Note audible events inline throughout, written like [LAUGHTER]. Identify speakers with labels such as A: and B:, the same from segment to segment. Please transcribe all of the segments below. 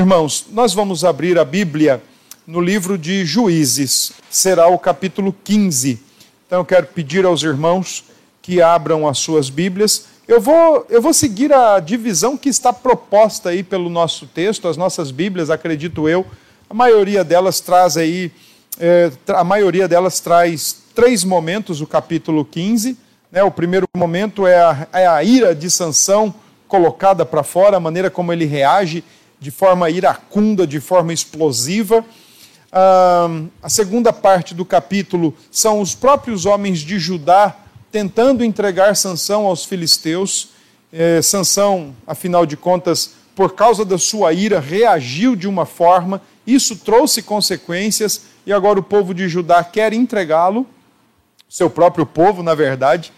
A: Irmãos, nós vamos abrir a Bíblia no livro de Juízes, será o capítulo 15. Então eu quero pedir aos irmãos que abram as suas Bíblias. Eu vou, eu vou seguir a divisão que está proposta aí pelo nosso texto, as nossas Bíblias, acredito eu. A maioria delas traz aí, é, a maioria delas traz três momentos, o capítulo 15. Né? O primeiro momento é a, é a ira de Sansão colocada para fora, a maneira como ele reage de forma iracunda, de forma explosiva. Ah, a segunda parte do capítulo são os próprios homens de Judá tentando entregar Sansão aos filisteus. É, Sansão, afinal de contas, por causa da sua ira, reagiu de uma forma, isso trouxe consequências, e agora o povo de Judá quer entregá-lo, seu próprio povo, na verdade.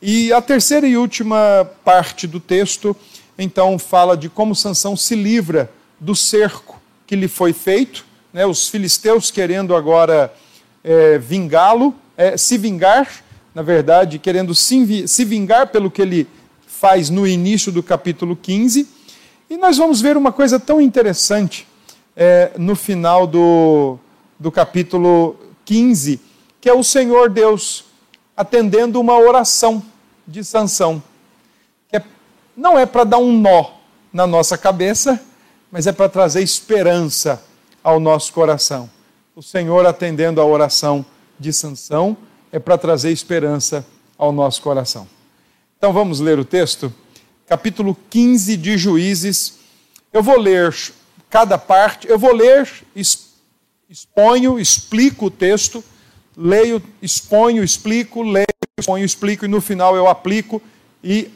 A: E a terceira e última parte do texto, então, fala de como Sansão se livra do cerco que lhe foi feito, né, os filisteus querendo agora é, vingá-lo, é, se vingar, na verdade, querendo se vingar pelo que ele faz no início do capítulo 15. E nós vamos ver uma coisa tão interessante é, no final do, do capítulo 15, que é o Senhor Deus atendendo uma oração de Sansão. Não é para dar um nó na nossa cabeça, mas é para trazer esperança ao nosso coração. O Senhor atendendo a oração de Sansão é para trazer esperança ao nosso coração. Então vamos ler o texto, capítulo 15 de Juízes. Eu vou ler cada parte, eu vou ler, exponho, explico o texto, leio, exponho, explico, leio, exponho, explico e no final eu aplico e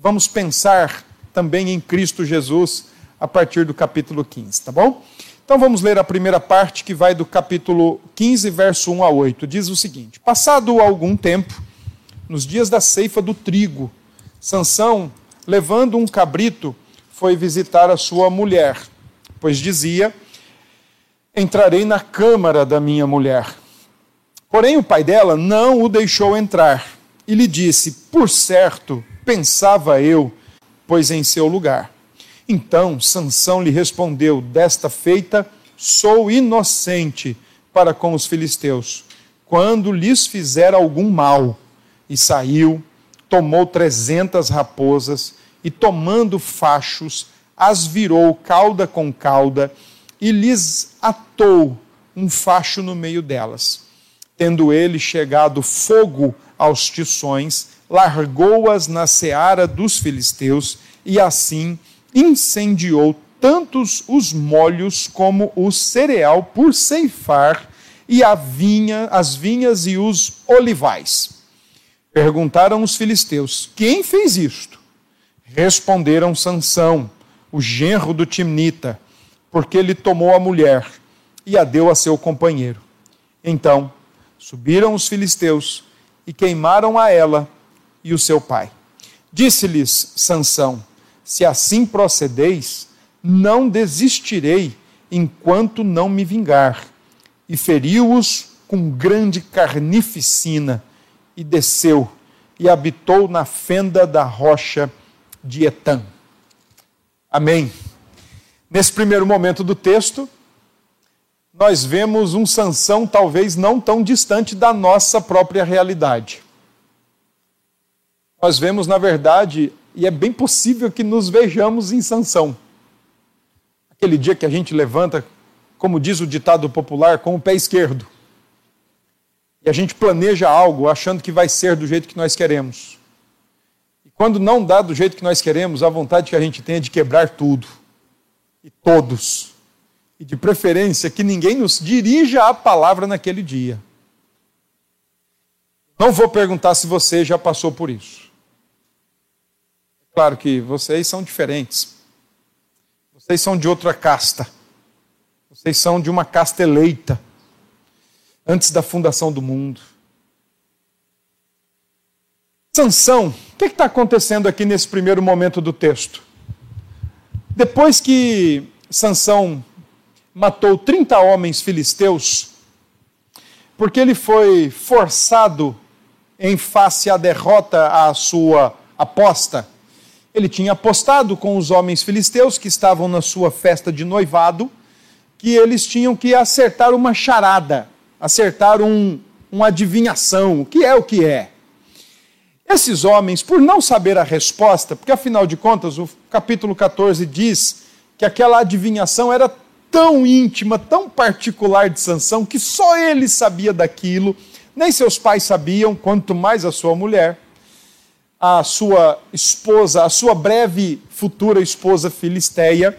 A: vamos pensar também em Cristo Jesus a partir do capítulo 15, tá bom? Então vamos ler a primeira parte que vai do capítulo 15, verso 1 a 8. Diz o seguinte: Passado algum tempo, nos dias da ceifa do trigo, Sansão, levando um cabrito, foi visitar a sua mulher, pois dizia: Entrarei na câmara da minha mulher. Porém, o pai dela não o deixou entrar e lhe disse: Por certo, pensava eu, pois em seu lugar. Então Sansão lhe respondeu: Desta feita sou inocente para com os filisteus, quando lhes fizer algum mal. E saiu, tomou trezentas raposas e tomando fachos, as virou cauda com cauda e lhes atou um facho no meio delas. Tendo ele chegado fogo aos tições, largou-as na seara dos filisteus e assim incendiou tantos os molhos como o cereal por ceifar e a vinha, as vinhas e os olivais. Perguntaram os filisteus: Quem fez isto? Responderam Sansão, o genro do Timnita, porque ele tomou a mulher e a deu a seu companheiro. Então subiram os filisteus e queimaram a ela e o seu pai. Disse-lhes Sansão: se assim procedeis, não desistirei enquanto não me vingar. E feriu-os com grande carnificina, e desceu, e habitou na fenda da rocha de Etã. Amém. Nesse primeiro momento do texto, nós vemos um Sansão talvez não tão distante da nossa própria realidade. Nós vemos, na verdade, e é bem possível que nos vejamos em sanção. Aquele dia que a gente levanta, como diz o ditado popular, com o pé esquerdo. E a gente planeja algo achando que vai ser do jeito que nós queremos. E quando não dá do jeito que nós queremos, a vontade que a gente tem é de quebrar tudo. E todos. E de preferência que ninguém nos dirija a palavra naquele dia. Não vou perguntar se você já passou por isso. Claro que vocês são diferentes. Vocês são de outra casta. Vocês são de uma casta eleita. Antes da fundação do mundo. Sansão, o que está acontecendo aqui nesse primeiro momento do texto? Depois que Sansão matou 30 homens filisteus, porque ele foi forçado em face à derrota à sua aposta, Ele tinha apostado com os homens filisteus que estavam na sua festa de noivado que eles tinham que acertar uma charada, acertar um, uma adivinhação, o que é o que é. Esses homens, por não saber a resposta, porque afinal de contas o capítulo 14 diz que aquela adivinhação era tão íntima, tão particular de Sansão, que só ele sabia daquilo, nem seus pais sabiam, quanto mais a sua mulher, a sua esposa, a sua breve futura esposa filisteia.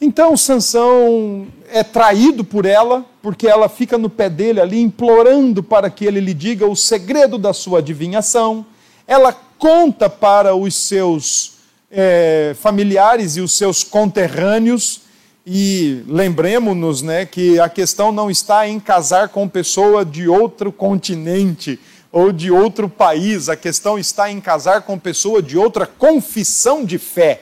A: Então Sansão é traído por ela, porque ela fica no pé dele ali implorando para que ele lhe diga o segredo da sua adivinhação. Ela conta para os seus é, familiares e os seus conterrâneos e lembremos-nos né, que a questão não está em casar com pessoa de outro continente ou de outro país, a questão está em casar com pessoa de outra confissão de fé,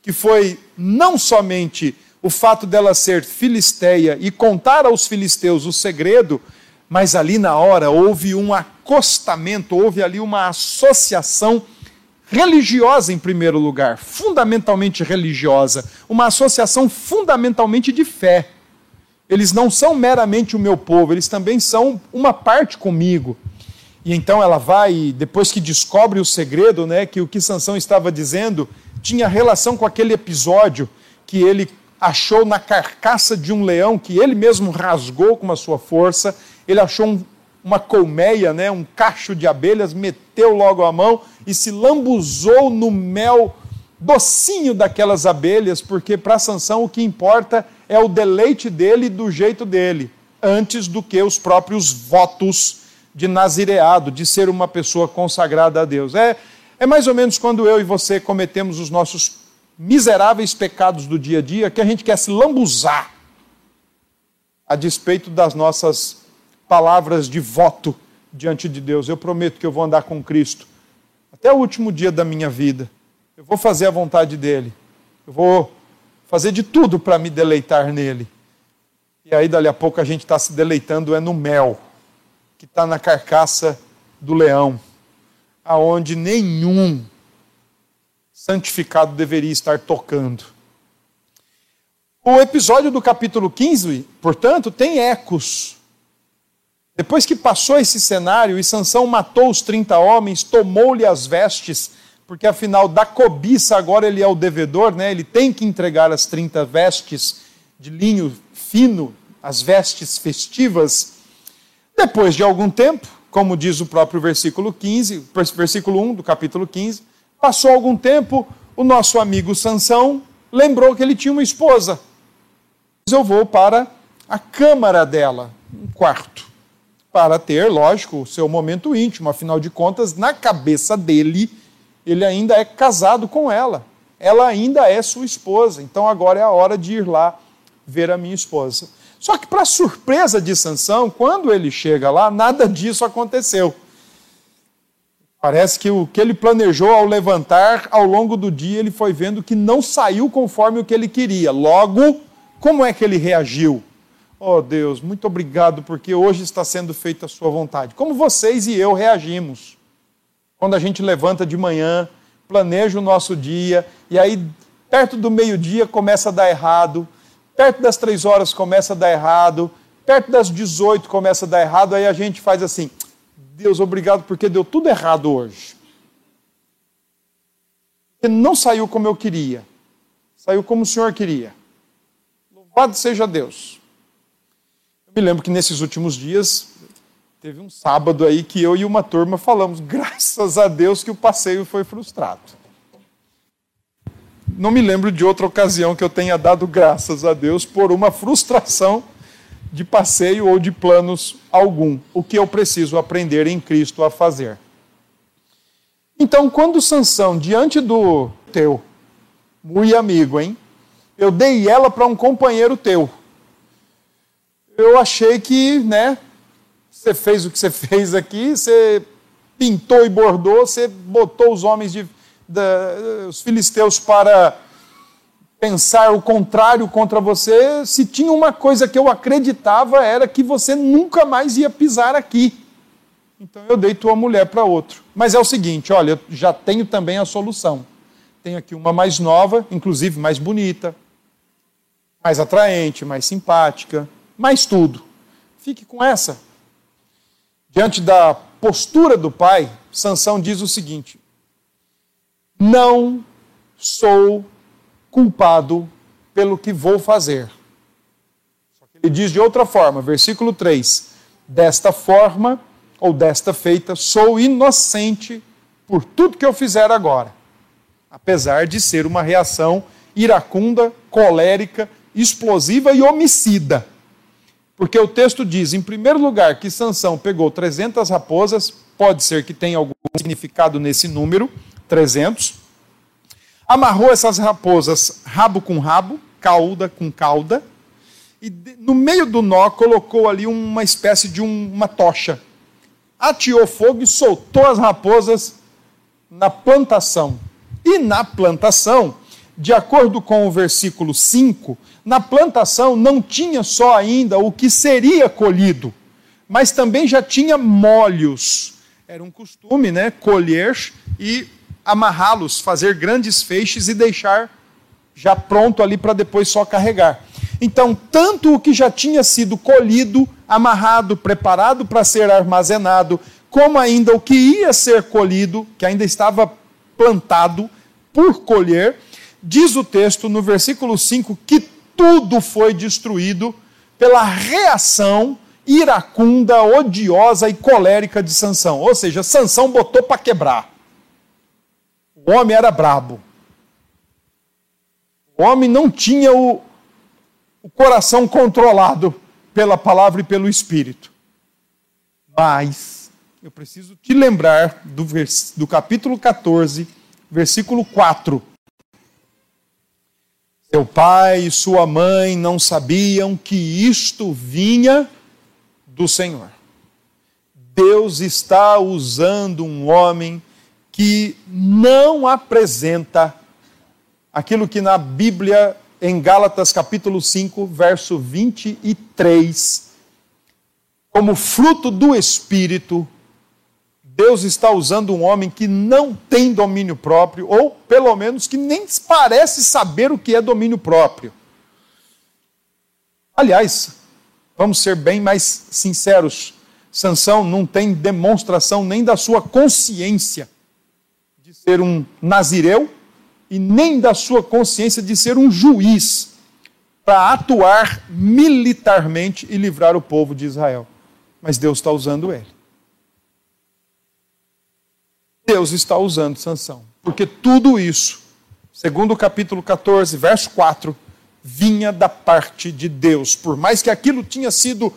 A: que foi não somente o fato dela ser filisteia e contar aos filisteus o segredo, mas ali na hora houve um acostamento, houve ali uma associação religiosa em primeiro lugar, fundamentalmente religiosa, uma associação fundamentalmente de fé. Eles não são meramente o meu povo, eles também são uma parte comigo. E então ela vai, depois que descobre o segredo, né, que o que Sansão estava dizendo tinha relação com aquele episódio que ele achou na carcaça de um leão que ele mesmo rasgou com a sua força, ele achou um, uma colmeia, né, um cacho de abelhas, meteu logo a mão e se lambuzou no mel docinho daquelas abelhas, porque para Sansão o que importa é o deleite dele do jeito dele, antes do que os próprios votos de nazireado, de ser uma pessoa consagrada a Deus. É, é mais ou menos quando eu e você cometemos os nossos miseráveis pecados do dia a dia, que a gente quer se lambuzar a despeito das nossas palavras de voto diante de Deus. Eu prometo que eu vou andar com Cristo até o último dia da minha vida. Eu vou fazer a vontade dele. Eu vou fazer de tudo para me deleitar nele. E aí, dali a pouco, a gente está se deleitando é no mel, que está na carcaça do leão, aonde nenhum santificado deveria estar tocando. O episódio do capítulo 15, portanto, tem ecos depois que passou esse cenário e Sansão matou os 30 homens, tomou-lhe as vestes, porque afinal da cobiça agora ele é o devedor, né? Ele tem que entregar as 30 vestes de linho fino, as vestes festivas. Depois de algum tempo, como diz o próprio versículo 15, versículo 1 do capítulo 15, passou algum tempo, o nosso amigo Sansão lembrou que ele tinha uma esposa. Eu vou para a câmara dela, um quarto para ter, lógico, o seu momento íntimo. Afinal de contas, na cabeça dele, ele ainda é casado com ela. Ela ainda é sua esposa. Então agora é a hora de ir lá ver a minha esposa. Só que, para surpresa de Sansão, quando ele chega lá, nada disso aconteceu. Parece que o que ele planejou ao levantar, ao longo do dia, ele foi vendo que não saiu conforme o que ele queria. Logo, como é que ele reagiu? Oh Deus, muito obrigado porque hoje está sendo feita a Sua vontade. Como vocês e eu reagimos quando a gente levanta de manhã, planeja o nosso dia e aí perto do meio-dia começa a dar errado, perto das três horas começa a dar errado, perto das 18 começa a dar errado, aí a gente faz assim: Deus, obrigado porque deu tudo errado hoje. Porque não saiu como eu queria, saiu como o Senhor queria. Louvado seja Deus. Eu me lembro que nesses últimos dias teve um sábado aí que eu e uma turma falamos, [LAUGHS] graças a Deus que o passeio foi frustrado. Não me lembro de outra ocasião que eu tenha dado graças a Deus por uma frustração de passeio ou de planos algum. O que eu preciso aprender em Cristo a fazer. Então, quando Sansão, diante do teu, muito amigo, hein? Eu dei ela para um companheiro teu eu achei que, né, você fez o que você [LAUGHS] fez aqui, você pintou e bordou, você botou os homens de, da, os filisteus para pensar o contrário contra você. Se tinha uma coisa que eu acreditava era que você nunca mais ia pisar aqui. Então eu dei tua mulher para outro. Mas é o seguinte, olha, já tenho também a solução. tem aqui uma mais nova, inclusive mais bonita, mais atraente, mais simpática, mais tudo. Fique com essa. Diante da postura do pai, Sansão diz o seguinte: Não sou culpado pelo que vou fazer. Ele diz de outra forma, versículo 3: Desta forma, ou desta feita, sou inocente por tudo que eu fizer agora. Apesar de ser uma reação iracunda, colérica, explosiva e homicida. Porque o texto diz, em primeiro lugar, que Sansão pegou 300 raposas, pode ser que tenha algum significado nesse número, 300. Amarrou essas raposas rabo com rabo, cauda com cauda, e no meio do nó colocou ali uma espécie de um, uma tocha. Ateou fogo e soltou as raposas na plantação. E na plantação, de acordo com o versículo 5, na plantação não tinha só ainda o que seria colhido, mas também já tinha molhos. Era um costume, né, colher e amarrá-los, fazer grandes feixes e deixar já pronto ali para depois só carregar. Então, tanto o que já tinha sido colhido, amarrado, preparado para ser armazenado, como ainda o que ia ser colhido, que ainda estava plantado por colher, diz o texto no versículo 5 que tudo foi destruído pela reação iracunda, odiosa e colérica de Sansão. Ou seja, Sansão botou para quebrar. O homem era brabo. O homem não tinha o, o coração controlado pela palavra e pelo espírito. Mas eu preciso te lembrar do, vers, do capítulo 14, versículo 4 seu pai e sua mãe não sabiam que isto vinha do Senhor. Deus está usando um homem que não apresenta aquilo que na Bíblia, em Gálatas capítulo 5, verso 23, como fruto do Espírito, Deus está usando um homem que não tem domínio próprio, ou pelo menos que nem parece saber o que é domínio próprio. Aliás, vamos ser bem mais sinceros, Sansão não tem demonstração nem da sua consciência de ser um nazireu e nem da sua consciência de ser um juiz para atuar militarmente e livrar o povo de Israel. Mas Deus está usando ele. Deus está usando Sansão. Porque tudo isso, segundo o capítulo 14, verso 4, vinha da parte de Deus. Por mais que aquilo tinha sido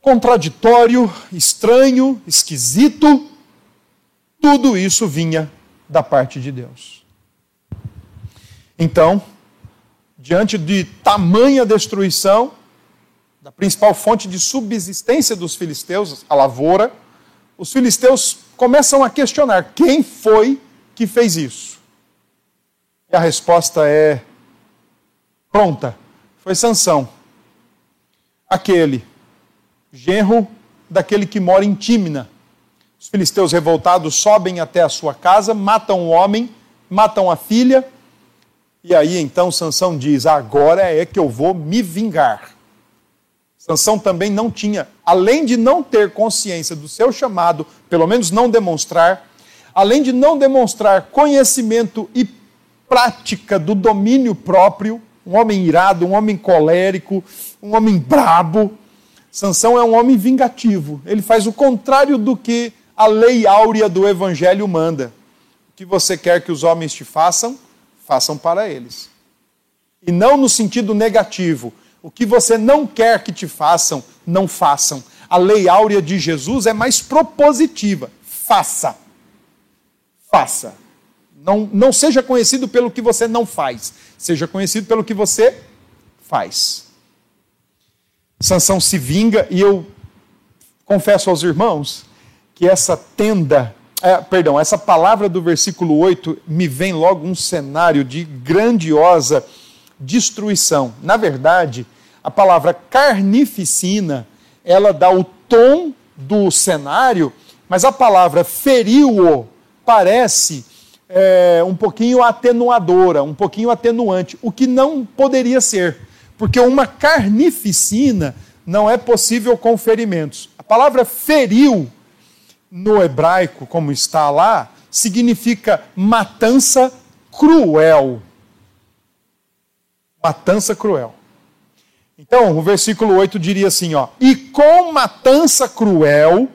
A: contraditório, estranho, esquisito, tudo isso vinha da parte de Deus. Então, diante de tamanha destruição, da principal fonte de subsistência dos filisteus, a lavoura, os filisteus começam a questionar quem foi que fez isso. E a resposta é pronta. Foi Sansão. Aquele genro daquele que mora em Tímina. Os filisteus revoltados sobem até a sua casa, matam o homem, matam a filha, e aí então Sansão diz: "Agora é que eu vou me vingar". Sansão também não tinha, além de não ter consciência do seu chamado, pelo menos não demonstrar, além de não demonstrar conhecimento e prática do domínio próprio, um homem irado, um homem colérico, um homem brabo, Sansão é um homem vingativo. Ele faz o contrário do que a lei áurea do evangelho manda. O que você quer que os homens te façam, façam para eles. E não no sentido negativo, o que você não quer que te façam, não façam. A lei áurea de Jesus é mais propositiva. Faça. Faça. Não, não seja conhecido pelo que você não faz. Seja conhecido pelo que você faz. Sansão se vinga e eu confesso aos irmãos que essa tenda, é, perdão, essa palavra do versículo 8 me vem logo um cenário de grandiosa destruição. Na verdade, a palavra carnificina, ela dá o tom do cenário, mas a palavra feriu-o parece é, um pouquinho atenuadora, um pouquinho atenuante, o que não poderia ser, porque uma carnificina não é possível com ferimentos. A palavra feriu no hebraico, como está lá, significa matança cruel. Matança cruel. Então, o versículo 8 diria assim, ó: "E com matança cruel,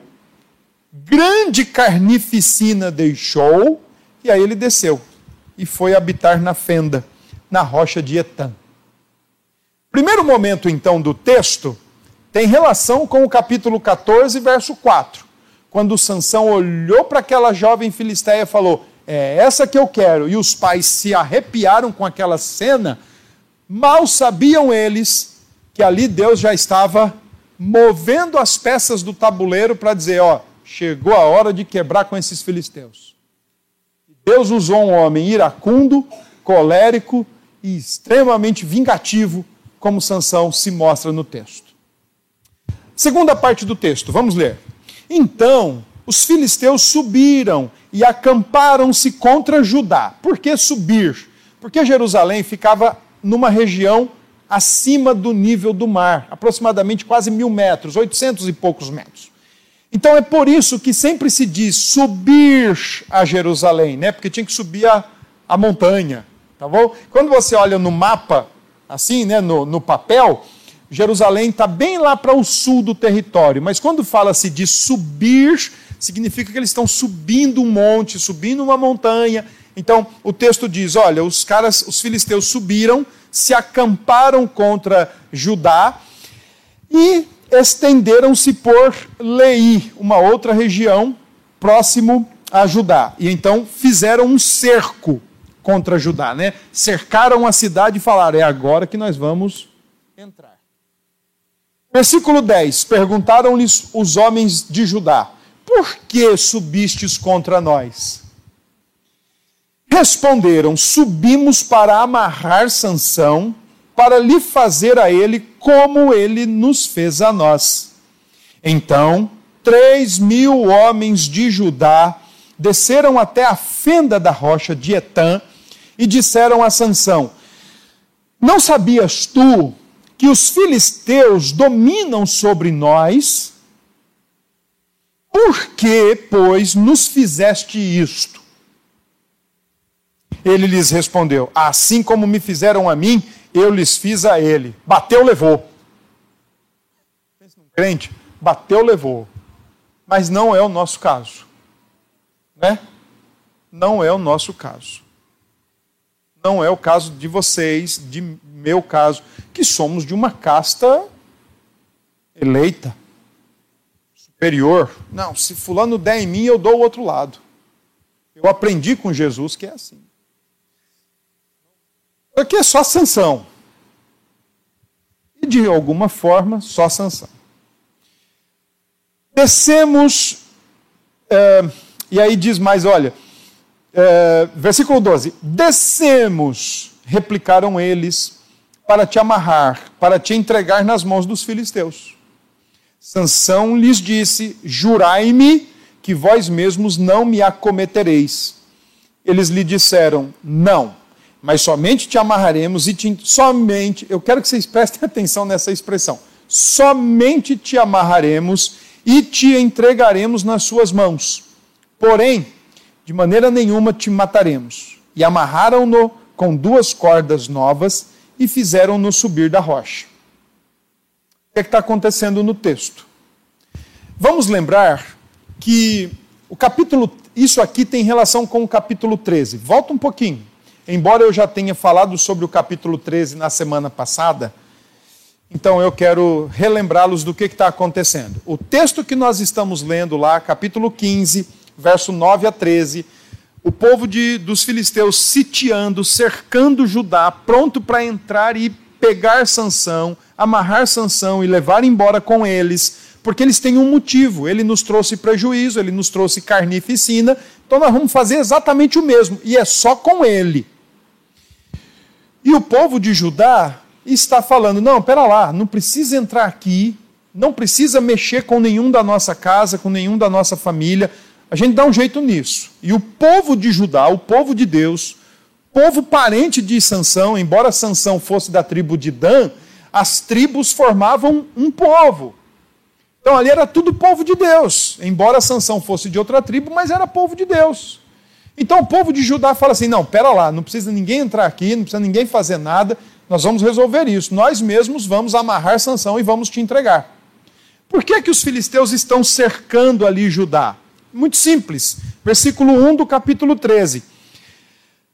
A: grande carnificina deixou, e aí ele desceu e foi habitar na fenda, na rocha de Etã." Primeiro momento então do texto tem relação com o capítulo 14, verso 4 quando Sansão olhou para aquela jovem filisteia e falou: É essa que eu quero, e os pais se arrepiaram com aquela cena, mal sabiam eles que ali Deus já estava movendo as peças do tabuleiro para dizer: Ó, chegou a hora de quebrar com esses filisteus. Deus usou um homem iracundo, colérico e extremamente vingativo, como Sansão se mostra no texto. Segunda parte do texto, vamos ler. Então, os filisteus subiram e acamparam-se contra Judá. Por que subir? Porque Jerusalém ficava numa região acima do nível do mar, aproximadamente quase mil metros, oitocentos e poucos metros. Então é por isso que sempre se diz subir a Jerusalém, né? Porque tinha que subir a, a montanha, tá bom? Quando você olha no mapa, assim, né, no, no papel, Jerusalém está bem lá para o sul do território, mas quando fala-se de subir, significa que eles estão subindo um monte, subindo uma montanha. Então o texto diz: olha, os caras, os filisteus subiram, se acamparam contra Judá e estenderam-se por Lei, uma outra região próximo a Judá. E então fizeram um cerco contra Judá, né? Cercaram a cidade e falaram: é agora que nós vamos entrar. Versículo 10: Perguntaram-lhes os homens de Judá: Por que subistes contra nós? Responderam: Subimos para amarrar Sansão, para lhe fazer a ele como ele nos fez a nós. Então, três mil homens de Judá desceram até a fenda da rocha de Etã e disseram a Sansão: Não sabias tu que os filisteus dominam sobre nós, por que, pois, nos fizeste isto? Ele lhes respondeu: Assim como me fizeram a mim, eu lhes fiz a ele. Bateu, levou. Crente, bateu, levou. Mas não é o nosso caso. Né? Não é o nosso caso. Não é o caso de vocês, de meu caso, que somos de uma casta eleita, superior. Não, se fulano der em mim, eu dou o outro lado. Eu aprendi com Jesus que é assim. Aqui é só sanção. E de alguma forma, só sanção. Descemos, é, e aí diz mais: olha, é, versículo 12: Descemos, replicaram eles, para te amarrar, para te entregar nas mãos dos filisteus. Sansão lhes disse: Jurai-me que vós mesmos não me acometereis. Eles lhe disseram: Não, mas somente te amarraremos e te, somente, eu quero que vocês prestem [LAUGHS] atenção nessa expressão. Somente te amarraremos e te entregaremos nas suas mãos. Porém, de maneira nenhuma te mataremos. E amarraram-no com duas cordas novas e fizeram-no subir da rocha. O que é está acontecendo no texto? Vamos lembrar que o capítulo, isso aqui tem relação com o capítulo 13. Volta um pouquinho. Embora eu já tenha falado sobre o capítulo 13 na semana passada, então eu quero relembrá-los do que está acontecendo. O texto que nós estamos lendo lá, capítulo 15, verso 9 a 13, o povo de, dos filisteus sitiando, cercando Judá, pronto para entrar e pegar Sansão, amarrar Sansão e levar embora com eles, porque eles têm um motivo. Ele nos trouxe prejuízo, ele nos trouxe carnificina, então nós vamos fazer exatamente o mesmo, e é só com ele. E o povo de Judá está falando: não, pera lá, não precisa entrar aqui, não precisa mexer com nenhum da nossa casa, com nenhum da nossa família, a gente dá um jeito nisso. E o povo de Judá, o povo de Deus, povo parente de Sansão, embora Sansão fosse da tribo de Dan, as tribos formavam um povo. Então ali era tudo povo de Deus, embora Sansão fosse de outra tribo, mas era povo de Deus. Então o povo de Judá fala assim: não, pera lá, não precisa ninguém entrar aqui, não precisa ninguém fazer nada, nós vamos resolver isso. Nós mesmos vamos amarrar Sansão e vamos te entregar. Por que, que os filisteus estão cercando ali Judá? Muito simples. Versículo 1 do capítulo 13.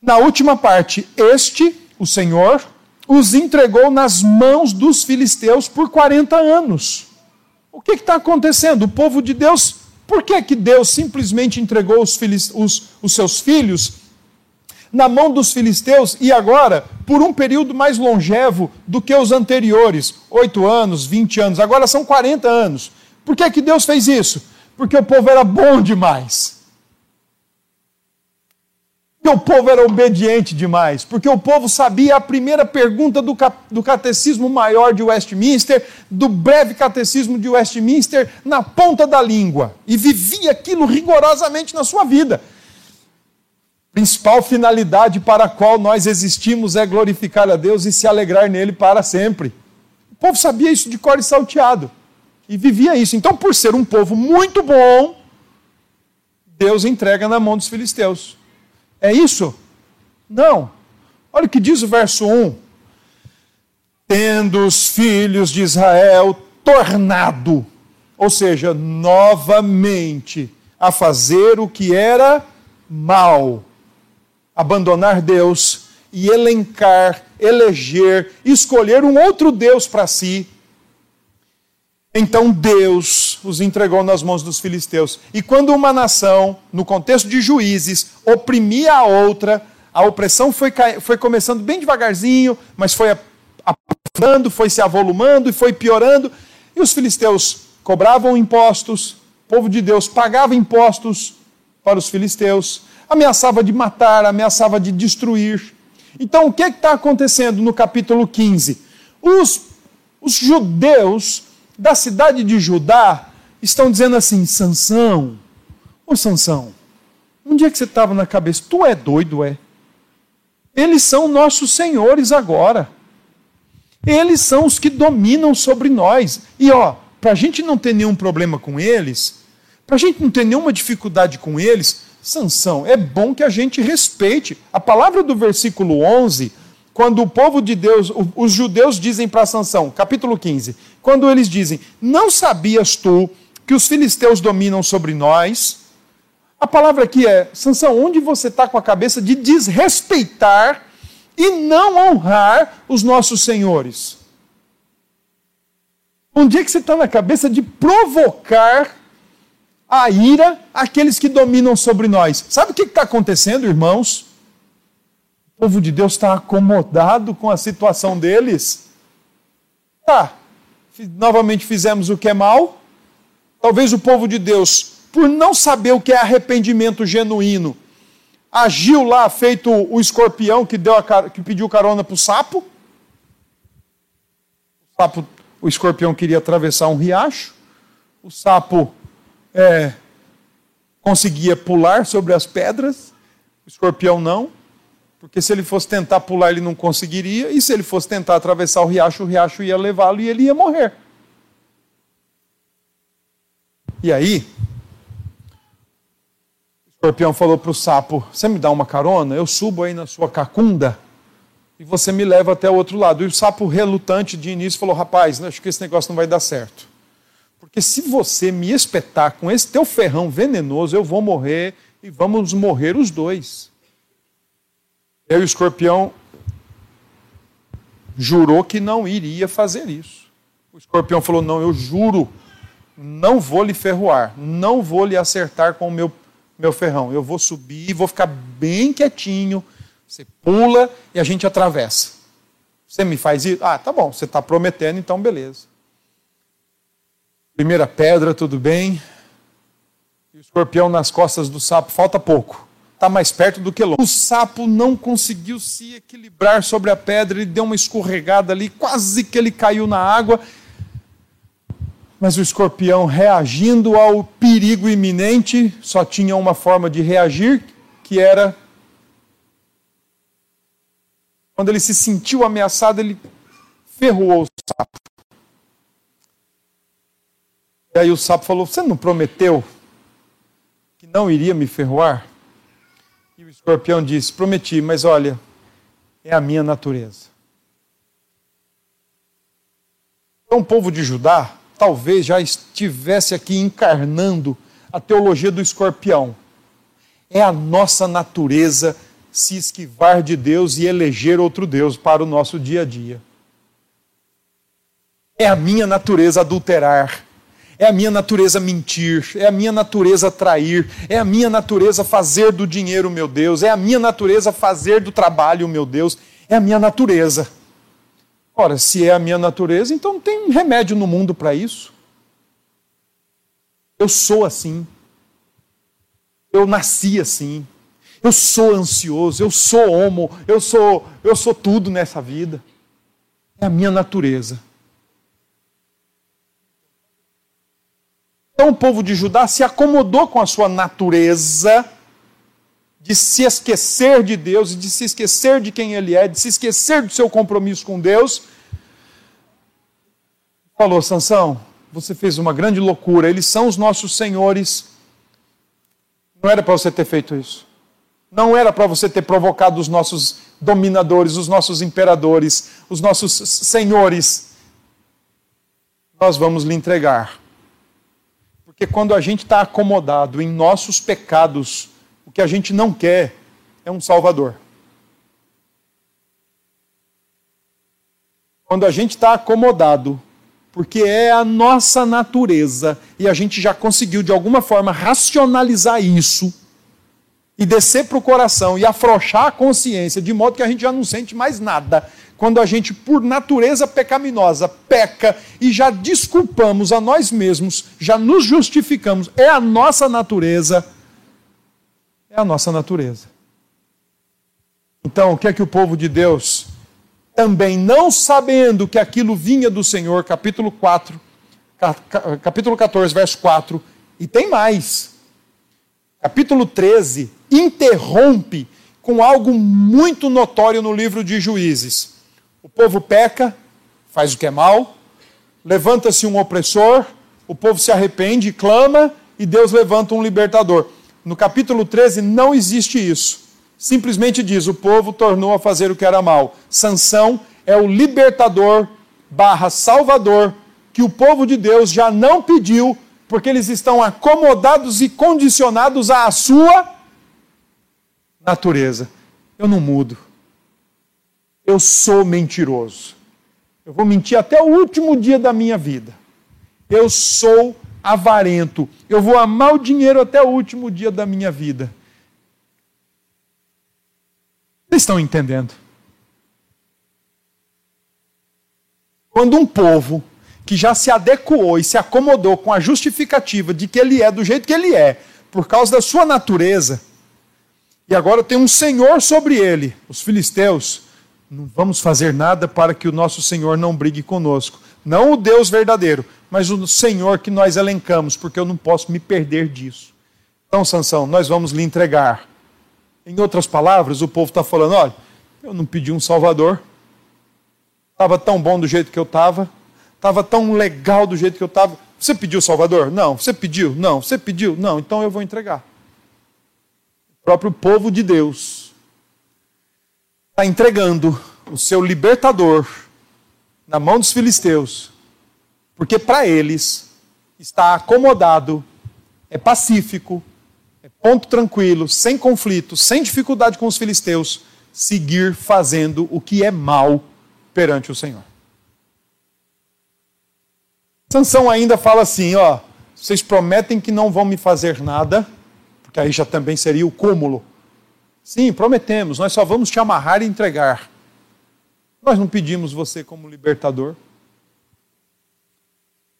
A: Na última parte, este, o Senhor, os entregou nas mãos dos filisteus por 40 anos. O que está acontecendo? O povo de Deus por que, que Deus simplesmente entregou os, os, os seus filhos na mão dos filisteus e agora por um período mais longevo do que os anteriores? Oito anos, vinte anos, agora são 40 anos. Por que, que Deus fez isso? Porque o povo era bom demais. Porque o povo era obediente demais, porque o povo sabia a primeira pergunta do, do catecismo maior de Westminster, do breve catecismo de Westminster, na ponta da língua, e vivia aquilo rigorosamente na sua vida. Principal finalidade para a qual nós existimos é glorificar a Deus e se alegrar nele para sempre. O povo sabia isso de cor e salteado e vivia isso. Então, por ser um povo muito bom, Deus entrega na mão dos filisteus. É isso? Não. Olha o que diz o verso 1. Tendo os filhos de Israel tornado, ou seja, novamente a fazer o que era mal, abandonar Deus e elencar, eleger, escolher um outro Deus para si, então Deus os entregou nas mãos dos filisteus. E quando uma nação, no contexto de juízes, oprimia a outra, a opressão foi, foi começando bem devagarzinho, mas foi aprofundando, foi se avolumando e foi piorando. E os filisteus cobravam impostos, o povo de Deus pagava impostos para os filisteus, ameaçava de matar, ameaçava de destruir. Então o que é está acontecendo no capítulo 15? Os, os judeus da cidade de Judá estão dizendo assim: Sansão, ô Sansão, um dia que você estava na cabeça, tu é doido, é? Eles são nossos senhores agora. Eles são os que dominam sobre nós. E ó, para a gente não ter nenhum problema com eles, para a gente não ter nenhuma dificuldade com eles, Sansão, é bom que a gente respeite. A palavra do versículo 11 quando o povo de Deus, os judeus dizem para Sansão, capítulo 15, quando eles dizem: "Não sabias tu que os filisteus dominam sobre nós?" A palavra aqui é: Sansão, onde você está com a cabeça de desrespeitar e não honrar os nossos senhores? Onde é que você está na cabeça de provocar a ira àqueles que dominam sobre nós? Sabe o que está acontecendo, irmãos? O povo de Deus está acomodado com a situação deles. Tá, novamente fizemos o que é mal. Talvez o povo de Deus, por não saber o que é arrependimento genuíno, agiu lá feito o escorpião que, deu que pediu carona para o sapo. O sapo, o escorpião queria atravessar um riacho. O sapo é, conseguia pular sobre as pedras. O escorpião não. Porque se ele fosse tentar pular, ele não conseguiria, e se ele fosse tentar atravessar o riacho, o riacho ia levá-lo e ele ia morrer. E aí, o escorpião falou para o sapo: Você me dá uma carona? Eu subo aí na sua cacunda e você me leva até o outro lado. E o sapo, relutante de início, falou: Rapaz, acho que esse negócio não vai dar certo. Porque se você me espetar com esse teu ferrão venenoso, eu vou morrer e vamos morrer os dois. E o escorpião jurou que não iria fazer isso. O escorpião falou: Não, eu juro, não vou lhe ferroar, não vou lhe acertar com o meu, meu ferrão. Eu vou subir, vou ficar bem quietinho. Você pula e a gente atravessa. Você me faz isso? Ah, tá bom, você está prometendo, então beleza. Primeira pedra, tudo bem. E o escorpião nas costas do sapo, falta pouco está mais perto do que longe. O sapo não conseguiu se equilibrar sobre a pedra, ele deu uma escorregada ali, quase que ele caiu na água. Mas o escorpião, reagindo ao perigo iminente, só tinha uma forma de reagir, que era. Quando ele se sentiu ameaçado, ele ferroou o sapo. E aí o sapo falou: Você não prometeu que não iria me ferroar? Escorpião disse: Prometi, mas olha, é a minha natureza. Então, o povo de Judá talvez já estivesse aqui encarnando a teologia do escorpião. É a nossa natureza se esquivar de Deus e eleger outro Deus para o nosso dia a dia. É a minha natureza adulterar. É a minha natureza mentir, é a minha natureza trair, é a minha natureza fazer do dinheiro meu Deus, é a minha natureza fazer do trabalho meu Deus, é a minha natureza. Ora, se é a minha natureza, então não tem remédio no mundo para isso. Eu sou assim. Eu nasci assim. Eu sou ansioso, eu sou homo, eu sou, eu sou tudo nessa vida. É a minha natureza. Então o povo de Judá se acomodou com a sua natureza de se esquecer de Deus, de se esquecer de quem Ele é, de se esquecer do seu compromisso com Deus. Falou, Sansão, você fez uma grande loucura, eles são os nossos senhores. Não era para você ter feito isso. Não era para você ter provocado os nossos dominadores, os nossos imperadores, os nossos senhores. Nós vamos lhe entregar. Porque quando a gente está acomodado em nossos pecados, o que a gente não quer é um Salvador. Quando a gente está acomodado, porque é a nossa natureza, e a gente já conseguiu de alguma forma racionalizar isso, e descer para o coração e afrouxar a consciência, de modo que a gente já não sente mais nada. Quando a gente, por natureza pecaminosa, peca e já desculpamos a nós mesmos, já nos justificamos, é a nossa natureza é a nossa natureza. Então, o que é que o povo de Deus, também não sabendo que aquilo vinha do Senhor, capítulo 4, capítulo 14, verso 4, e tem mais. Capítulo 13 interrompe com algo muito notório no livro de Juízes. O povo peca, faz o que é mal, levanta-se um opressor, o povo se arrepende, clama e Deus levanta um libertador. No capítulo 13 não existe isso. Simplesmente diz: o povo tornou a fazer o que era mal. Sansão é o libertador barra salvador que o povo de Deus já não pediu, porque eles estão acomodados e condicionados à sua natureza. Eu não mudo. Eu sou mentiroso. Eu vou mentir até o último dia da minha vida. Eu sou avarento. Eu vou amar o dinheiro até o último dia da minha vida. Vocês estão entendendo? Quando um povo que já se adequou e se acomodou com a justificativa de que ele é do jeito que ele é, por causa da sua natureza, e agora tem um senhor sobre ele, os filisteus, não vamos fazer nada para que o nosso Senhor não brigue conosco. Não o Deus verdadeiro, mas o Senhor que nós elencamos, porque eu não posso me perder disso. Então, Sansão, nós vamos lhe entregar. Em outras palavras, o povo está falando: olha, eu não pedi um Salvador, estava tão bom do jeito que eu estava, estava tão legal do jeito que eu estava. Você pediu Salvador? Não. Você pediu? Não. Você pediu? Não. Então eu vou entregar. Próprio povo de Deus está entregando o seu libertador na mão dos filisteus, porque para eles está acomodado, é pacífico, é ponto tranquilo, sem conflito, sem dificuldade com os filisteus, seguir fazendo o que é mal perante o Senhor. Sansão ainda fala assim, ó, vocês prometem que não vão me fazer nada, porque aí já também seria o cúmulo. Sim, prometemos, nós só vamos te amarrar e entregar. Nós não pedimos você como libertador.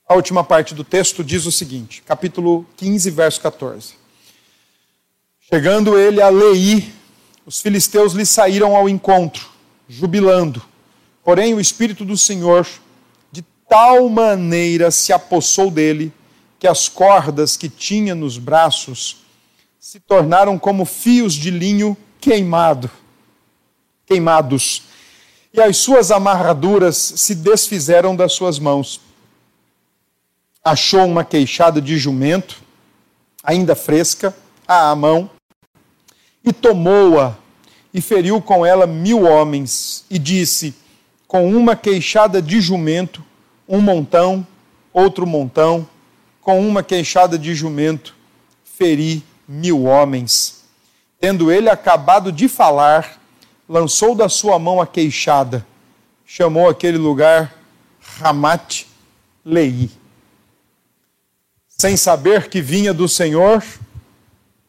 A: A última parte do texto diz o seguinte, capítulo 15, verso 14. Chegando ele a Lei, os filisteus lhe saíram ao encontro, jubilando. Porém, o Espírito do Senhor, de tal maneira se apossou dele que as cordas que tinha nos braços se tornaram como fios de linho queimado, queimados, e as suas amarraduras se desfizeram das suas mãos. Achou uma queixada de jumento, ainda fresca, à mão, e tomou-a e feriu com ela mil homens, e disse: Com uma queixada de jumento, um montão, outro montão, com uma queixada de jumento, feri mil homens. Tendo ele acabado de falar, lançou da sua mão a queixada, chamou aquele lugar Ramat Lei. Sem saber que vinha do Senhor,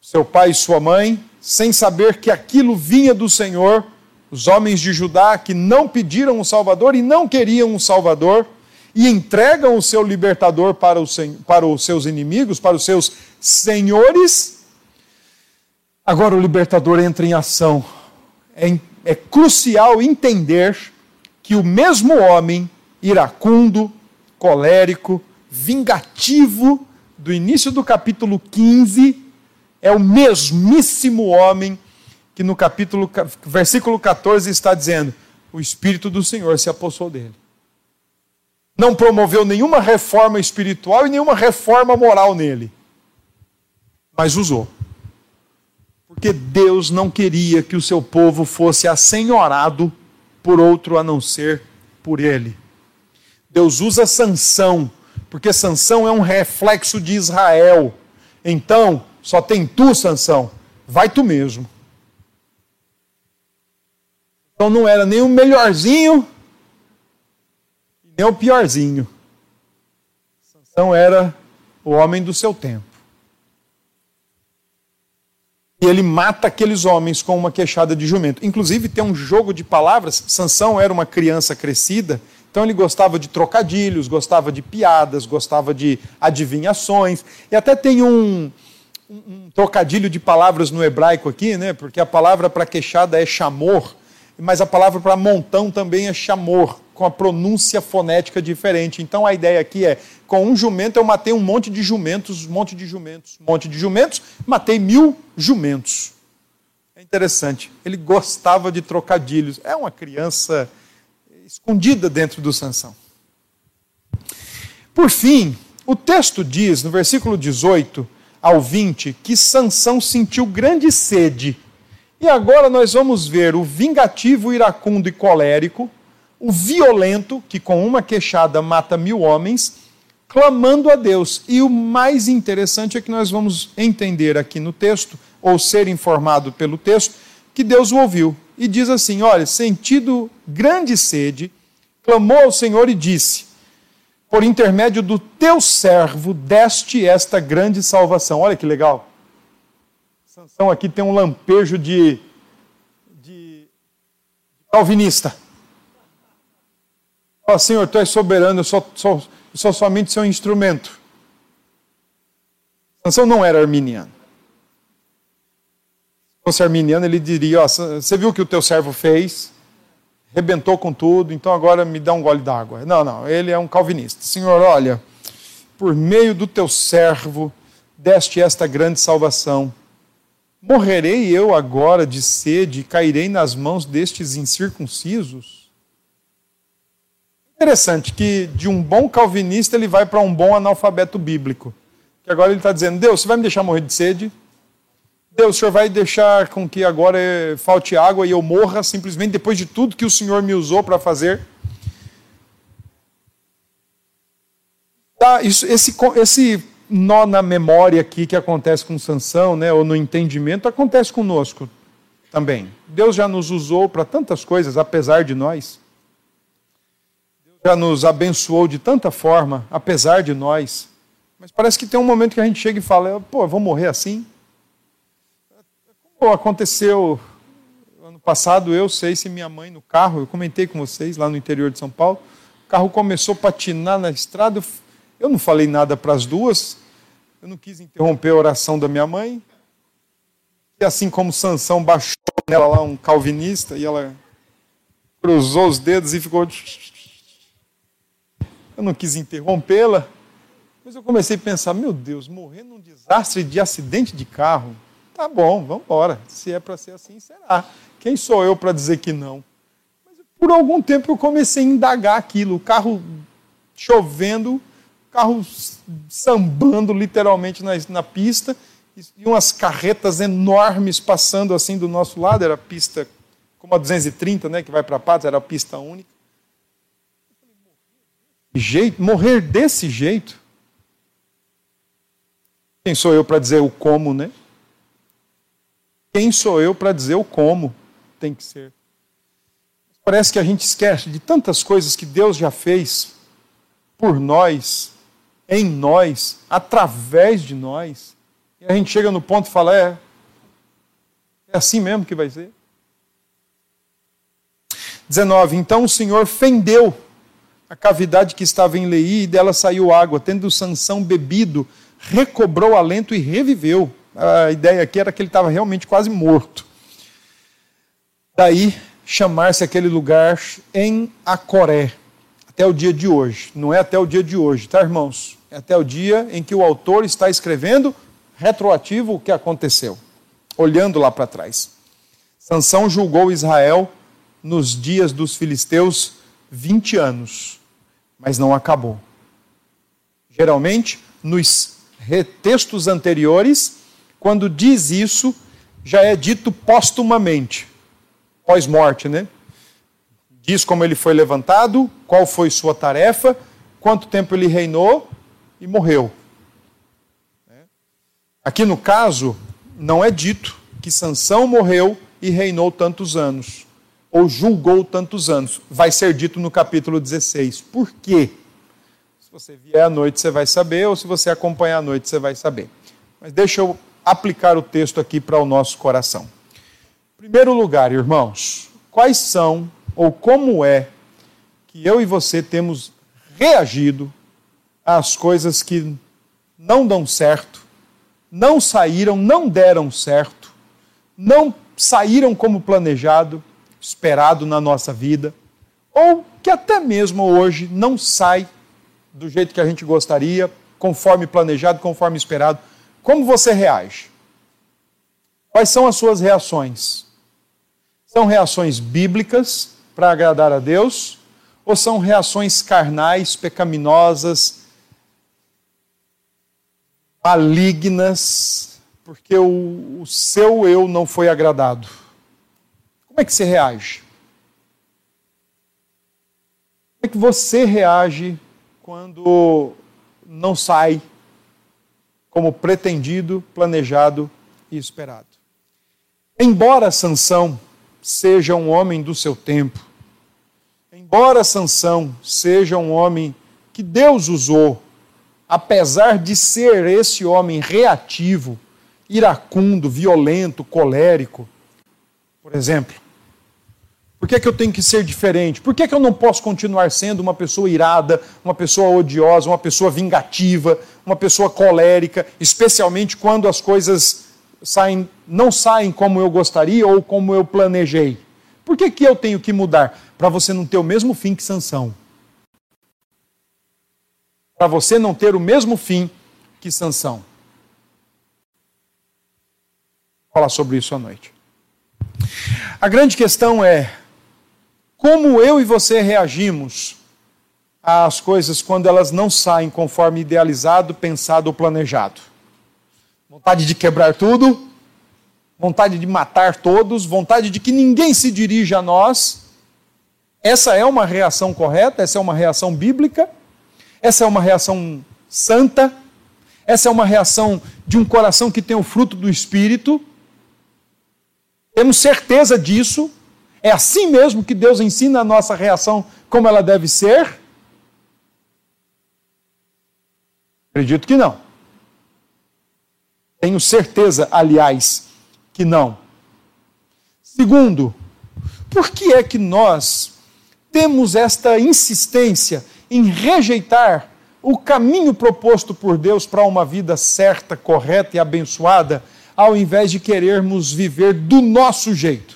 A: seu pai e sua mãe, sem saber que aquilo vinha do Senhor, os homens de Judá que não pediram um Salvador e não queriam um Salvador, e entregam o seu libertador para os, para os seus inimigos, para os seus senhores. Agora o libertador entra em ação. É, é crucial entender que o mesmo homem iracundo, colérico, vingativo, do início do capítulo 15, é o mesmíssimo homem que no capítulo, versículo 14 está dizendo: o Espírito do Senhor se apossou dele. Não promoveu nenhuma reforma espiritual e nenhuma reforma moral nele, mas usou. Porque Deus não queria que o seu povo fosse assenhorado por outro a não ser por ele. Deus usa Sansão, porque Sansão é um reflexo de Israel. Então, só tem tu, Sansão. Vai tu mesmo. Então não era nem o melhorzinho, nem o piorzinho. Sansão era o homem do seu tempo. E ele mata aqueles homens com uma queixada de jumento. Inclusive tem um jogo de palavras. Sansão era uma criança crescida, então ele gostava de trocadilhos, gostava de piadas, gostava de adivinhações. E até tem um, um, trocadilho de palavras no hebraico aqui, né? Porque a palavra para queixada é chamor, mas a palavra para montão também é chamor, com a pronúncia fonética diferente. Então a ideia aqui é: com um jumento eu matei um monte de jumentos, um monte de jumentos, um monte de jumentos, matei mil jumentos. É interessante. Ele gostava de trocadilhos. É uma criança escondida dentro do Sansão. Por fim, o texto diz, no versículo 18, ao 20 que Sansão sentiu grande sede. E agora nós vamos ver o vingativo, iracundo e colérico, o violento, que com uma queixada mata mil homens, clamando a Deus. E o mais interessante é que nós vamos entender aqui no texto, ou ser informado pelo texto, que Deus o ouviu. E diz assim: Olha, sentido grande sede, clamou ao Senhor e disse: por intermédio do teu servo, deste esta grande salvação. Olha que legal. Sansão aqui tem um lampejo de, de calvinista. Fala, Senhor, tu és soberano, eu sou, sou, eu sou somente seu instrumento. Sansão não era arminiano. Se fosse arminiano, ele diria: Você viu o que o teu servo fez? rebentou com tudo, então agora me dá um gole d'água. Não, não, ele é um calvinista. Senhor, olha, por meio do teu servo deste esta grande salvação. Morrerei eu agora de sede e cairei nas mãos destes incircuncisos? Interessante que de um bom calvinista ele vai para um bom analfabeto bíblico. Que agora ele está dizendo: Deus, você vai me deixar morrer de sede? Deus, o Senhor vai deixar com que agora falte água e eu morra simplesmente depois de tudo que o Senhor me usou para fazer? Tá, isso, esse, esse nó na memória aqui que acontece com Sansão, né, ou no entendimento, acontece conosco também. Deus já nos usou para tantas coisas, apesar de nós. Já nos abençoou de tanta forma, apesar de nós. Mas parece que tem um momento que a gente chega e fala, pô, eu vou morrer assim? aconteceu ano passado, eu sei se minha mãe no carro, eu comentei com vocês lá no interior de São Paulo, o carro começou a patinar na estrada, eu não falei nada para as duas, eu não quis interromper a oração da minha mãe, e assim como Sansão baixou nela lá um calvinista, e ela cruzou os dedos e ficou... eu não quis interrompê-la, mas eu comecei a pensar: meu Deus, morrer num desastre de acidente de carro? Tá bom, vamos embora. Se é para ser assim, será. Quem sou eu para dizer que não? Mas por algum tempo eu comecei a indagar aquilo. O carro chovendo, carro sambando literalmente na, na pista, e umas carretas enormes passando assim do nosso lado. Era pista como a 230, né, que vai para Patos, era a pista única. Jeito, morrer desse jeito? Quem sou eu para dizer o como, né? Quem sou eu para dizer o como tem que ser? Parece que a gente esquece de tantas coisas que Deus já fez por nós, em nós, através de nós. E a gente chega no ponto e fala: é, é assim mesmo que vai ser. 19. Então o Senhor fendeu a cavidade que estava em Leí e dela saiu água. Tendo Sansão bebido, recobrou o alento e reviveu a ideia aqui era que ele estava realmente quase morto. Daí chamar-se aquele lugar em Acoré, até o dia de hoje. Não é até o dia de hoje, tá, irmãos? É até o dia em que o autor está escrevendo retroativo o que aconteceu, olhando lá para trás. Sansão julgou Israel nos dias dos filisteus 20 anos, mas não acabou. Geralmente, nos textos anteriores, quando diz isso, já é dito postumamente, pós-morte, né? Diz como ele foi levantado, qual foi sua tarefa, quanto tempo ele reinou e morreu. Aqui no caso, não é dito que Sansão morreu e reinou tantos anos, ou julgou tantos anos. Vai ser dito no capítulo 16. Por quê? Se você vier à noite, você vai saber, ou se você acompanhar à noite, você vai saber. Mas deixa eu aplicar o texto aqui para o nosso coração. Em primeiro lugar, irmãos, quais são ou como é que eu e você temos reagido às coisas que não dão certo, não saíram, não deram certo, não saíram como planejado, esperado na nossa vida, ou que até mesmo hoje não sai do jeito que a gente gostaria, conforme planejado, conforme esperado. Como você reage? Quais são as suas reações? São reações bíblicas para agradar a Deus? Ou são reações carnais, pecaminosas, malignas, porque o, o seu eu não foi agradado? Como é que você reage? Como é que você reage quando não sai como pretendido, planejado e esperado. Embora Sansão seja um homem do seu tempo, embora Sansão seja um homem que Deus usou, apesar de ser esse homem reativo, iracundo, violento, colérico, por exemplo, por que, é que eu tenho que ser diferente? Por que, é que eu não posso continuar sendo uma pessoa irada, uma pessoa odiosa, uma pessoa vingativa, uma pessoa colérica, especialmente quando as coisas saem, não saem como eu gostaria ou como eu planejei? Por que, que eu tenho que mudar? Para você não ter o mesmo fim que Sansão. Para você não ter o mesmo fim que Sansão. Vou falar sobre isso à noite. A grande questão é como eu e você reagimos às coisas quando elas não saem conforme idealizado, pensado ou planejado? Vontade de quebrar tudo, vontade de matar todos, vontade de que ninguém se dirija a nós. Essa é uma reação correta, essa é uma reação bíblica, essa é uma reação santa, essa é uma reação de um coração que tem o fruto do Espírito. Temos certeza disso, é assim mesmo que Deus ensina a nossa reação como ela deve ser? Acredito que não. Tenho certeza, aliás, que não. Segundo, por que é que nós temos esta insistência em rejeitar o caminho proposto por Deus para uma vida certa, correta e abençoada, ao invés de querermos viver do nosso jeito?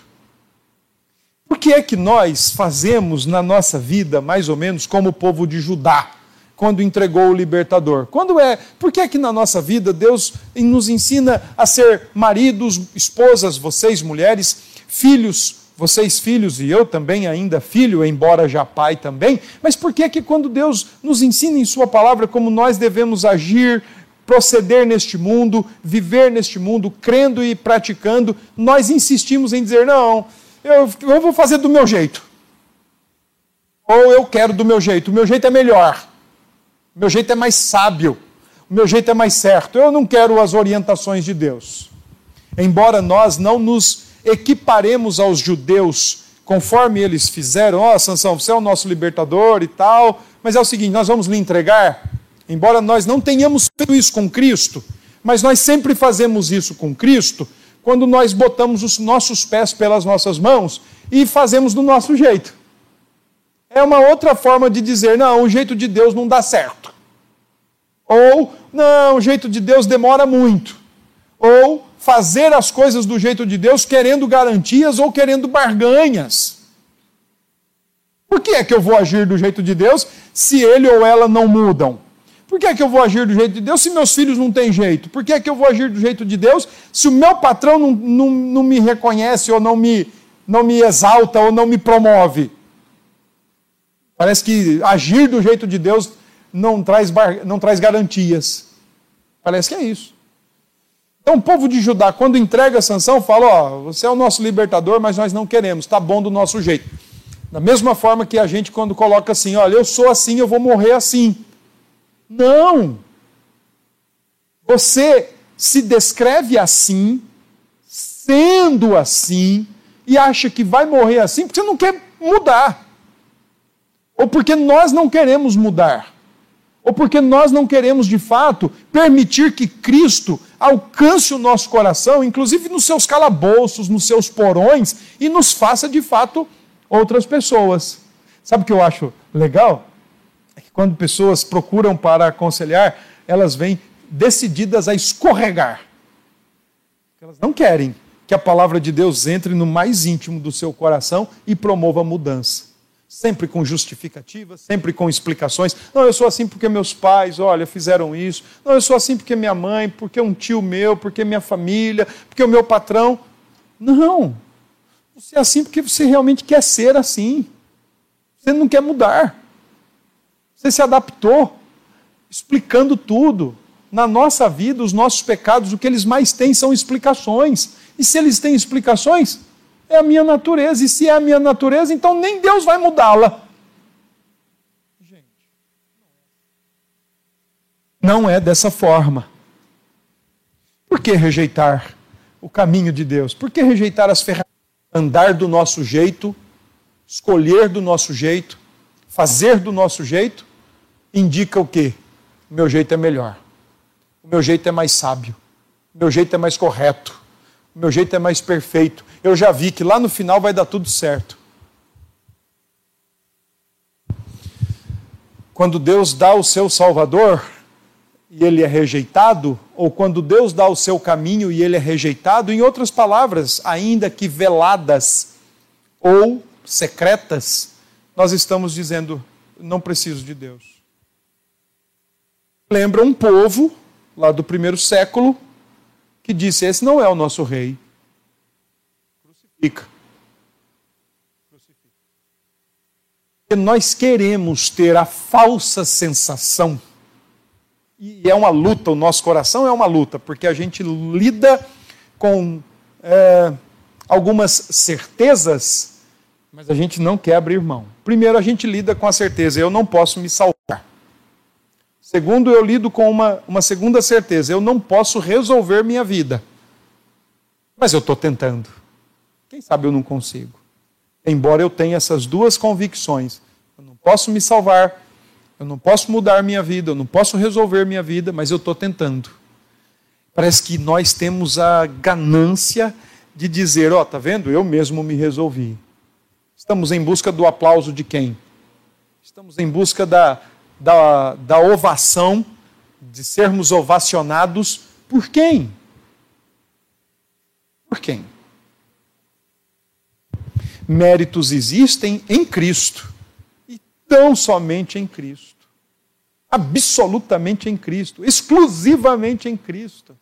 A: Que é que nós fazemos na nossa vida mais ou menos como o povo de Judá? quando entregou o libertador? Quando é? Por que é que na nossa vida Deus nos ensina a ser maridos, esposas, vocês mulheres, filhos, vocês filhos e eu também ainda filho, embora já pai também, mas por que é que quando Deus nos ensina em sua palavra como nós devemos agir, proceder neste mundo, viver neste mundo, crendo e praticando, nós insistimos em dizer: não, eu, eu vou fazer do meu jeito. Ou eu quero do meu jeito, o meu jeito é melhor, o meu jeito é mais sábio, o meu jeito é mais certo. Eu não quero as orientações de Deus. Embora nós não nos equiparemos aos judeus conforme eles fizeram, ó, oh, Sansão, você é o nosso libertador e tal, mas é o seguinte, nós vamos lhe entregar, embora nós não tenhamos feito isso com Cristo, mas nós sempre fazemos isso com Cristo, quando nós botamos os nossos pés pelas nossas mãos e fazemos do nosso jeito. É uma outra forma de dizer, não, o jeito de Deus não dá certo. Ou, não, o jeito de Deus demora muito. Ou, fazer as coisas do jeito de Deus querendo garantias ou querendo barganhas. Por que é que eu vou agir do jeito de Deus se ele ou ela não mudam? Por que é que eu vou agir do jeito de Deus se meus filhos não têm jeito? Por que é que eu vou agir do jeito de Deus se o meu patrão não, não, não me reconhece ou não me, não me exalta ou não me promove? Parece que agir do jeito de Deus não traz, não traz garantias. Parece que é isso. Então o povo de Judá, quando entrega a sanção, fala: Ó, você é o nosso libertador, mas nós não queremos, está bom do nosso jeito. Da mesma forma que a gente, quando coloca assim: Olha, eu sou assim, eu vou morrer assim. Não! Você se descreve assim, sendo assim, e acha que vai morrer assim porque você não quer mudar. Ou porque nós não queremos mudar ou porque nós não queremos de fato permitir que Cristo alcance o nosso coração, inclusive nos seus calabouços, nos seus porões, e nos faça de fato outras pessoas. Sabe o que eu acho legal? É que quando pessoas procuram para aconselhar, elas vêm decididas a escorregar. Elas não querem que a palavra de Deus entre no mais íntimo do seu coração e promova mudança sempre com justificativas, sempre com explicações. Não, eu sou assim porque meus pais, olha, fizeram isso. Não, eu sou assim porque minha mãe, porque um tio meu, porque minha família, porque o meu patrão. Não. Você é assim porque você realmente quer ser assim. Você não quer mudar. Você se adaptou, explicando tudo. Na nossa vida, os nossos pecados, o que eles mais têm são explicações. E se eles têm explicações, é a minha natureza. E se é a minha natureza, então nem Deus vai mudá-la. Não é dessa forma. Por que rejeitar o caminho de Deus? Por que rejeitar as ferramentas? Andar do nosso jeito, escolher do nosso jeito, fazer do nosso jeito, indica o quê? O meu jeito é melhor. O meu jeito é mais sábio. O meu jeito é mais correto. O meu jeito é mais perfeito eu já vi que lá no final vai dar tudo certo. Quando Deus dá o seu Salvador e ele é rejeitado, ou quando Deus dá o seu caminho e ele é rejeitado, em outras palavras, ainda que veladas ou secretas, nós estamos dizendo: não preciso de Deus. Lembra um povo lá do primeiro século que disse: Esse não é o nosso rei. Crucifica. Crucifica. Porque nós queremos ter a falsa sensação, e é uma luta, o nosso coração é uma luta, porque a gente lida com é, algumas certezas, mas a gente não quer abrir mão. Primeiro, a gente lida com a certeza, eu não posso me salvar. Segundo, eu lido com uma, uma segunda certeza, eu não posso resolver minha vida. Mas eu estou tentando. Quem sabe eu não consigo. Embora eu tenha essas duas convicções, eu não posso me salvar, eu não posso mudar minha vida, eu não posso resolver minha vida, mas eu estou tentando. Parece que nós temos a ganância de dizer: Ó, oh, tá vendo? Eu mesmo me resolvi. Estamos em busca do aplauso de quem? Estamos em busca da, da, da ovação, de sermos ovacionados por quem? Por quem? méritos existem em Cristo e tão somente em Cristo. absolutamente em Cristo, exclusivamente em Cristo.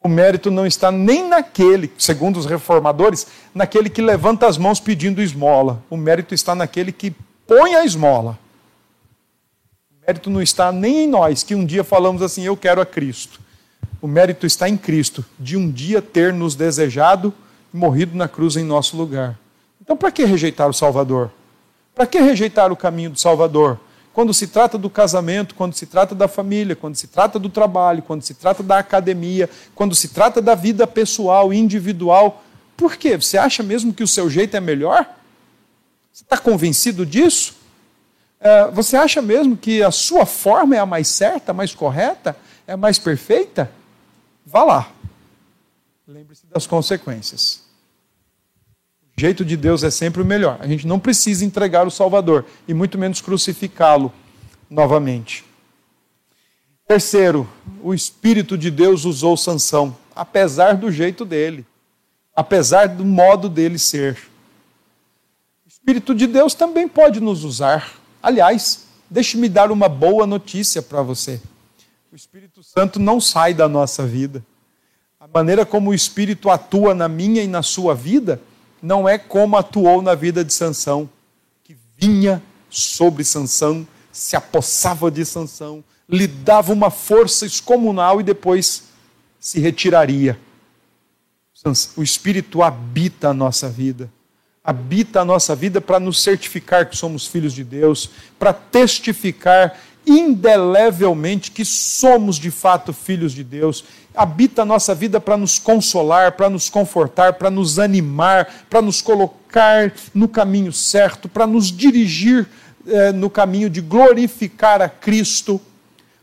A: O mérito não está nem naquele, segundo os reformadores, naquele que levanta as mãos pedindo esmola. O mérito está naquele que põe a esmola. Mérito não está nem em nós, que um dia falamos assim: Eu quero a Cristo. O mérito está em Cristo, de um dia ter nos desejado e morrido na cruz em nosso lugar. Então, para que rejeitar o Salvador? Para que rejeitar o caminho do Salvador? quando se trata do casamento, quando se trata da família, quando se trata do trabalho, quando se trata da academia, quando se trata da vida pessoal, individual. Por quê? Você acha mesmo que o seu jeito é melhor? Você está convencido disso? É, você acha mesmo que a sua forma é a mais certa, a mais correta, é a mais perfeita? Vá lá. Lembre-se das consequências. O jeito de Deus é sempre o melhor. A gente não precisa entregar o Salvador e muito menos crucificá-lo novamente. Terceiro, o Espírito de Deus usou Sansão, apesar do jeito dele, apesar do modo dele ser. O Espírito de Deus também pode nos usar. Aliás, deixe-me dar uma boa notícia para você. O Espírito Santo não sai da nossa vida. A maneira como o Espírito atua na minha e na sua vida não é como atuou na vida de Sansão, que vinha sobre Sansão, se apossava de Sansão, lhe dava uma força excomunal e depois se retiraria. O Espírito habita a nossa vida. Habita a nossa vida para nos certificar que somos filhos de Deus, para testificar indelevelmente que somos de fato filhos de Deus. Habita a nossa vida para nos consolar, para nos confortar, para nos animar, para nos colocar no caminho certo, para nos dirigir eh, no caminho de glorificar a Cristo,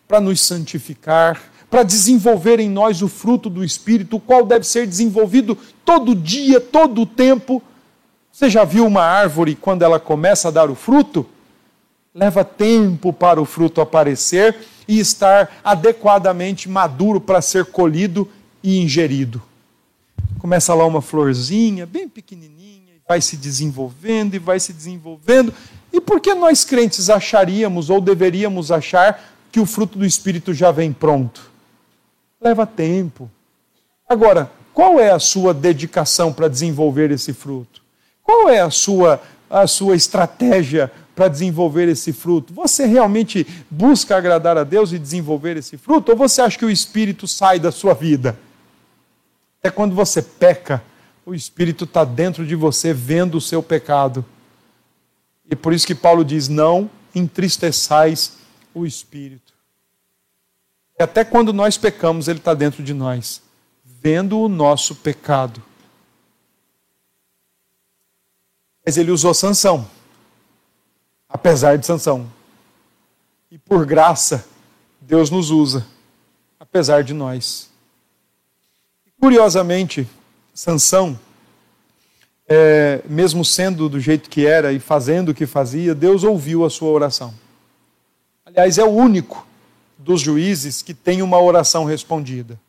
A: para nos santificar, para desenvolver em nós o fruto do Espírito, o qual deve ser desenvolvido todo dia, todo o tempo. Você já viu uma árvore quando ela começa a dar o fruto? Leva tempo para o fruto aparecer e estar adequadamente maduro para ser colhido e ingerido. Começa lá uma florzinha, bem pequenininha, vai se desenvolvendo e vai se desenvolvendo. E por que nós crentes acharíamos ou deveríamos achar que o fruto do Espírito já vem pronto? Leva tempo. Agora, qual é a sua dedicação para desenvolver esse fruto? Qual é a sua, a sua estratégia para desenvolver esse fruto? Você realmente busca agradar a Deus e desenvolver esse fruto? Ou você acha que o Espírito sai da sua vida? É quando você peca, o Espírito está dentro de você vendo o seu pecado. E por isso que Paulo diz: não entristeçais o Espírito. E até quando nós pecamos, ele está dentro de nós, vendo o nosso pecado. Mas ele usou sanção apesar de Sansão. E por graça, Deus nos usa, apesar de nós. Curiosamente, Sansão, é, mesmo sendo do jeito que era e fazendo o que fazia, Deus ouviu a sua oração. Aliás, é o único dos juízes que tem uma oração respondida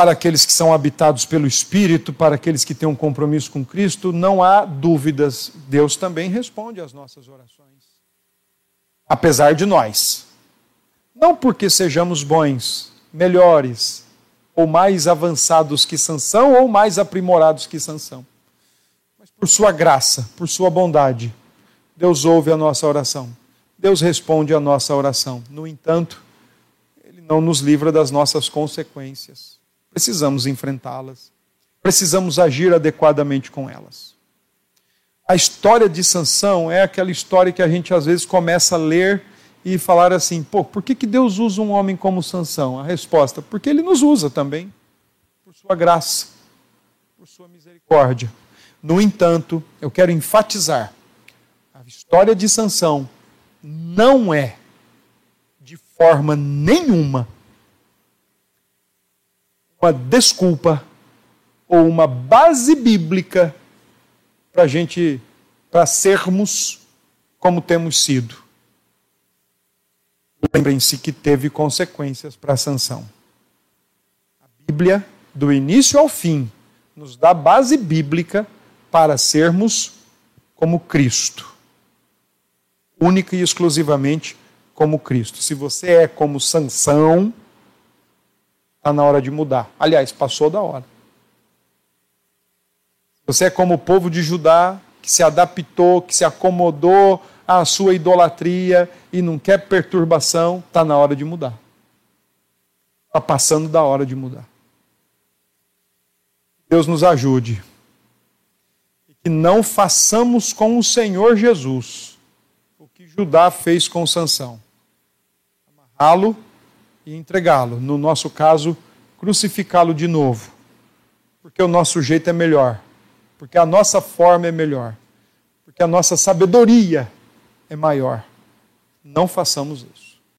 A: para aqueles que são habitados pelo Espírito, para aqueles que têm um compromisso com Cristo, não há dúvidas. Deus também responde às nossas orações. Apesar de nós. Não porque sejamos bons, melhores, ou mais avançados que Sansão, ou mais aprimorados que Sansão. Mas por sua graça, por sua bondade, Deus ouve a nossa oração. Deus responde a nossa oração. No entanto, Ele não nos livra das nossas consequências precisamos enfrentá-las, precisamos agir adequadamente com elas. A história de Sansão é aquela história que a gente às vezes começa a ler e falar assim: pô, por que, que Deus usa um homem como Sansão? A resposta: porque ele nos usa também, por sua graça, por sua misericórdia. No entanto, eu quero enfatizar: a história de Sansão não é, de forma nenhuma, uma desculpa ou uma base bíblica para gente, para sermos como temos sido. Lembrem-se que teve consequências para a sanção. A Bíblia, do início ao fim, nos dá base bíblica para sermos como Cristo. única e exclusivamente como Cristo. Se você é como Sansão, está na hora de mudar. Aliás, passou da hora. Você é como o povo de Judá, que se adaptou, que se acomodou à sua idolatria e não quer perturbação, está na hora de mudar. Está passando da hora de mudar. Deus nos ajude. E que não façamos com o Senhor Jesus o que Judá fez com Sansão. Amarrá-lo e entregá-lo. No nosso caso, crucificá-lo de novo. Porque o nosso jeito é melhor. Porque a nossa forma é melhor. Porque a nossa sabedoria é maior. Não façamos isso.